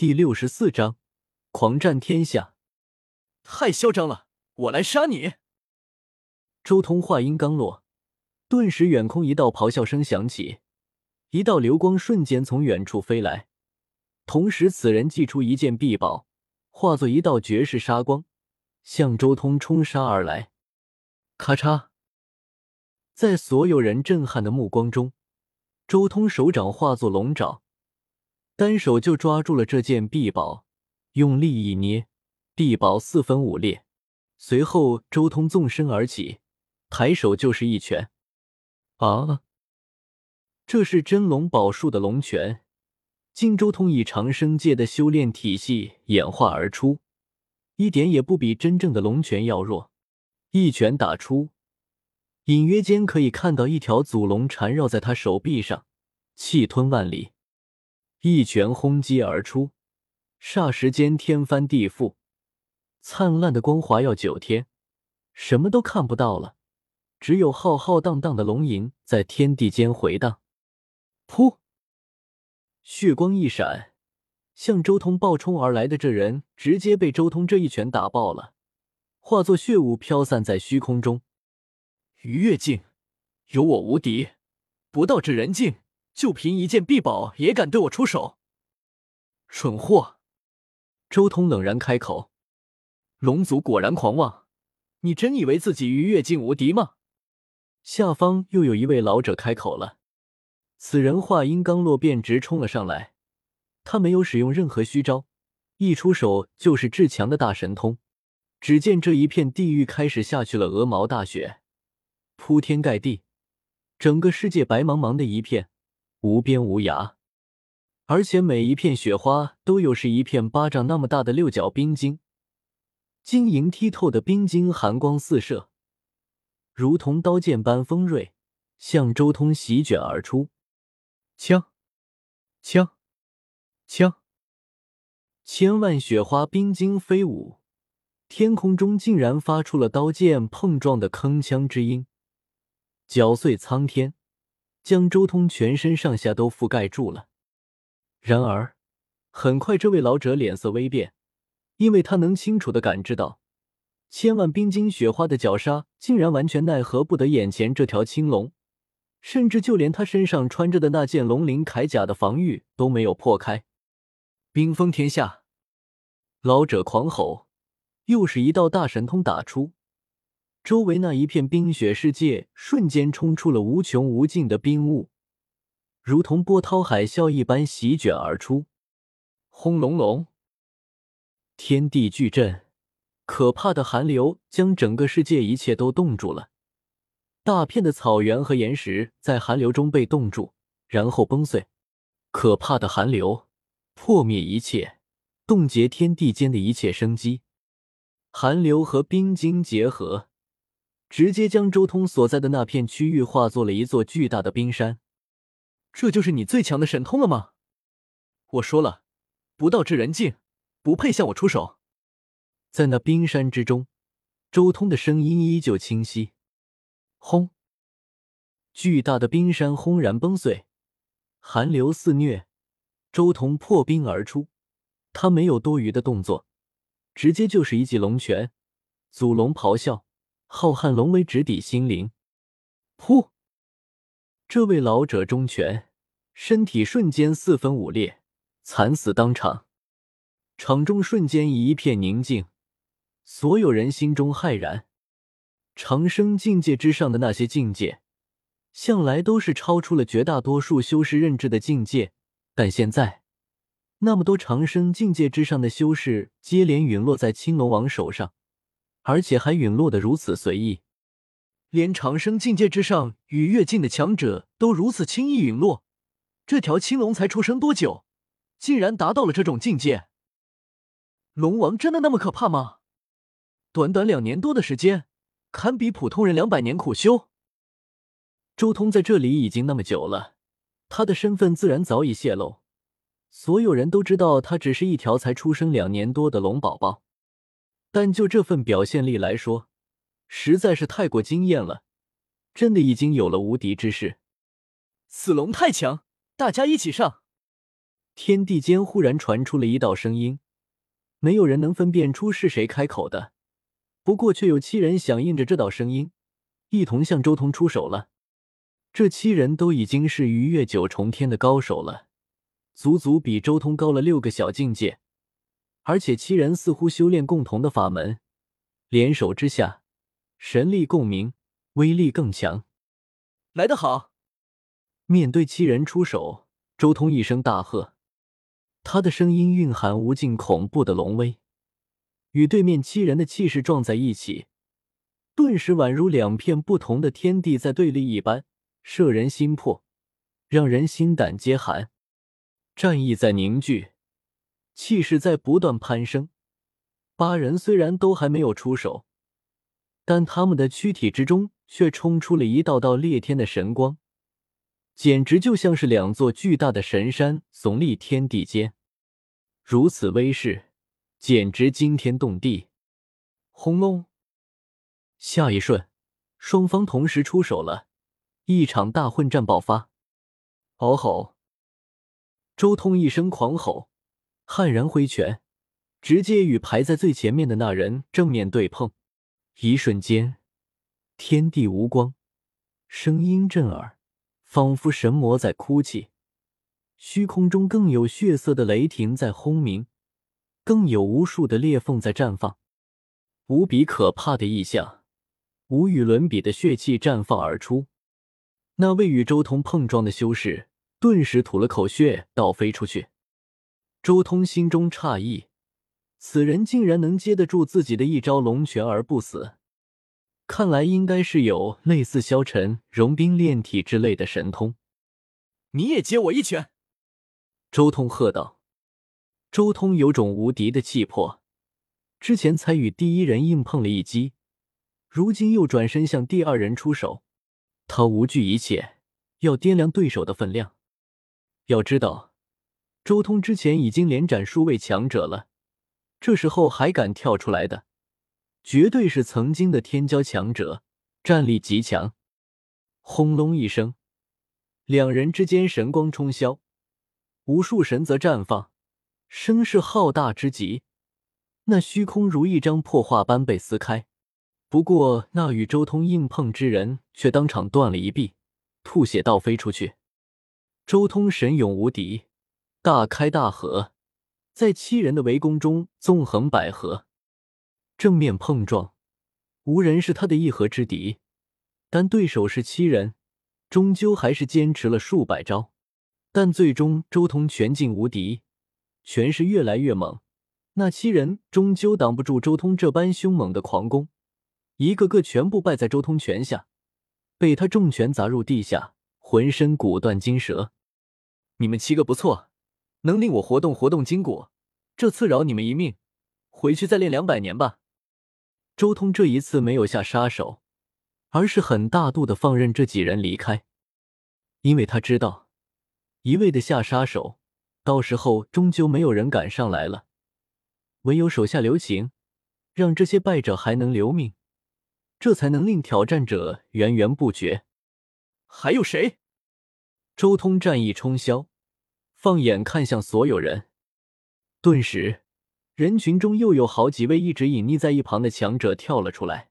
第六十四章狂战天下。太嚣张了！我来杀你！周通话音刚落，顿时远空一道咆哮声响起，一道流光瞬间从远处飞来。同时，此人祭出一件臂宝，化作一道绝世杀光，向周通冲杀而来。咔嚓！在所有人震撼的目光中，周通手掌化作龙爪。单手就抓住了这件臂宝，用力一捏，臂宝四分五裂。随后，周通纵身而起，抬手就是一拳。啊！这是真龙宝术的龙拳，经周通以长生界的修炼体系演化而出，一点也不比真正的龙拳要弱。一拳打出，隐约间可以看到一条祖龙缠绕在他手臂上，气吞万里。一拳轰击而出，霎时间天翻地覆，灿烂的光华耀九天，什么都看不到了，只有浩浩荡荡的龙吟在天地间回荡。噗！血光一闪，向周通暴冲而来的这人直接被周通这一拳打爆了，化作血雾飘散在虚空中。于月境，有我无敌，不到这人境。就凭一件臂宝也敢对我出手？蠢货！周通冷然开口：“龙族果然狂妄，你真以为自己于越境无敌吗？”下方又有一位老者开口了。此人话音刚落，便直冲了上来。他没有使用任何虚招，一出手就是至强的大神通。只见这一片地域开始下去了鹅毛大雪，铺天盖地，整个世界白茫茫的一片。无边无涯，而且每一片雪花都有是一片巴掌那么大的六角冰晶，晶莹剔透的冰晶寒光四射，如同刀剑般锋锐，向周通席卷而出。枪，枪，枪！千万雪花冰晶飞舞，天空中竟然发出了刀剑碰撞的铿锵之音，搅碎苍天。将周通全身上下都覆盖住了。然而，很快这位老者脸色微变，因为他能清楚的感知到，千万冰晶雪花的绞杀竟然完全奈何不得眼前这条青龙，甚至就连他身上穿着的那件龙鳞铠甲的防御都没有破开。冰封天下！老者狂吼，又是一道大神通打出。周围那一片冰雪世界瞬间冲出了无穷无尽的冰雾，如同波涛海啸一般席卷而出。轰隆隆，天地巨震，可怕的寒流将整个世界一切都冻住了。大片的草原和岩石在寒流中被冻住，然后崩碎。可怕的寒流破灭一切，冻结天地间的一切生机。寒流和冰晶结合。直接将周通所在的那片区域化作了一座巨大的冰山，这就是你最强的神通了吗？我说了，不到这人境，不配向我出手。在那冰山之中，周通的声音依旧清晰。轰！巨大的冰山轰然崩碎，寒流肆虐，周通破冰而出，他没有多余的动作，直接就是一记龙拳，祖龙咆哮。浩瀚龙威直抵心灵，噗！这位老者中拳，身体瞬间四分五裂，惨死当场。场中瞬间一片宁静，所有人心中骇然。长生境界之上的那些境界，向来都是超出了绝大多数修士认知的境界，但现在，那么多长生境界之上的修士接连陨落在青龙王手上。而且还陨落的如此随意，连长生境界之上与越境的强者都如此轻易陨落，这条青龙才出生多久，竟然达到了这种境界？龙王真的那么可怕吗？短短两年多的时间，堪比普通人两百年苦修。周通在这里已经那么久了，他的身份自然早已泄露，所有人都知道他只是一条才出生两年多的龙宝宝。但就这份表现力来说，实在是太过惊艳了，真的已经有了无敌之势。此龙太强，大家一起上！天地间忽然传出了一道声音，没有人能分辨出是谁开口的，不过却有七人响应着这道声音，一同向周通出手了。这七人都已经是逾越九重天的高手了，足足比周通高了六个小境界，而且七人似乎修炼共同的法门，联手之下，神力共鸣，威力更强。来得好！面对七人出手，周通一声大喝，他的声音蕴含无尽恐怖的龙威，与对面七人的气势撞在一起，顿时宛如两片不同的天地在对立一般。摄人心魄，让人心胆皆寒。战意在凝聚，气势在不断攀升。八人虽然都还没有出手，但他们的躯体之中却冲出了一道道裂天的神光，简直就像是两座巨大的神山耸立天地间。如此威势，简直惊天动地。轰隆！下一瞬，双方同时出手了。一场大混战爆发，嗷吼！周通一声狂吼，悍然挥拳，直接与排在最前面的那人正面对碰。一瞬间，天地无光，声音震耳，仿佛神魔在哭泣。虚空中更有血色的雷霆在轰鸣，更有无数的裂缝在绽放，无比可怕的异象，无与伦比的血气绽放而出。那位与周通碰撞的修士顿时吐了口血，倒飞出去。周通心中诧异，此人竟然能接得住自己的一招龙拳而不死，看来应该是有类似消沉、融冰炼体之类的神通。你也接我一拳！周通喝道。周通有种无敌的气魄，之前才与第一人硬碰了一击，如今又转身向第二人出手。他无惧一切，要掂量对手的分量。要知道，周通之前已经连斩数位强者了，这时候还敢跳出来的，绝对是曾经的天骄强者，战力极强。轰隆一声，两人之间神光冲霄，无数神则绽放，声势浩大之极，那虚空如一张破画般被撕开。不过，那与周通硬碰之人却当场断了一臂，吐血倒飞出去。周通神勇无敌，大开大合，在七人的围攻中纵横捭阖，正面碰撞，无人是他的一合之敌。但对手是七人，终究还是坚持了数百招。但最终，周通全境无敌，拳势越来越猛，那七人终究挡不住周通这般凶猛的狂攻。一个个全部败在周通拳下，被他重拳砸入地下，浑身骨断筋折。你们七个不错，能令我活动活动筋骨，这次饶你们一命，回去再练两百年吧。周通这一次没有下杀手，而是很大度的放任这几人离开，因为他知道，一味的下杀手，到时候终究没有人敢上来了，唯有手下留情，让这些败者还能留命。这才能令挑战者源源不绝。还有谁？周通战意冲霄，放眼看向所有人，顿时人群中又有好几位一直隐匿在一旁的强者跳了出来。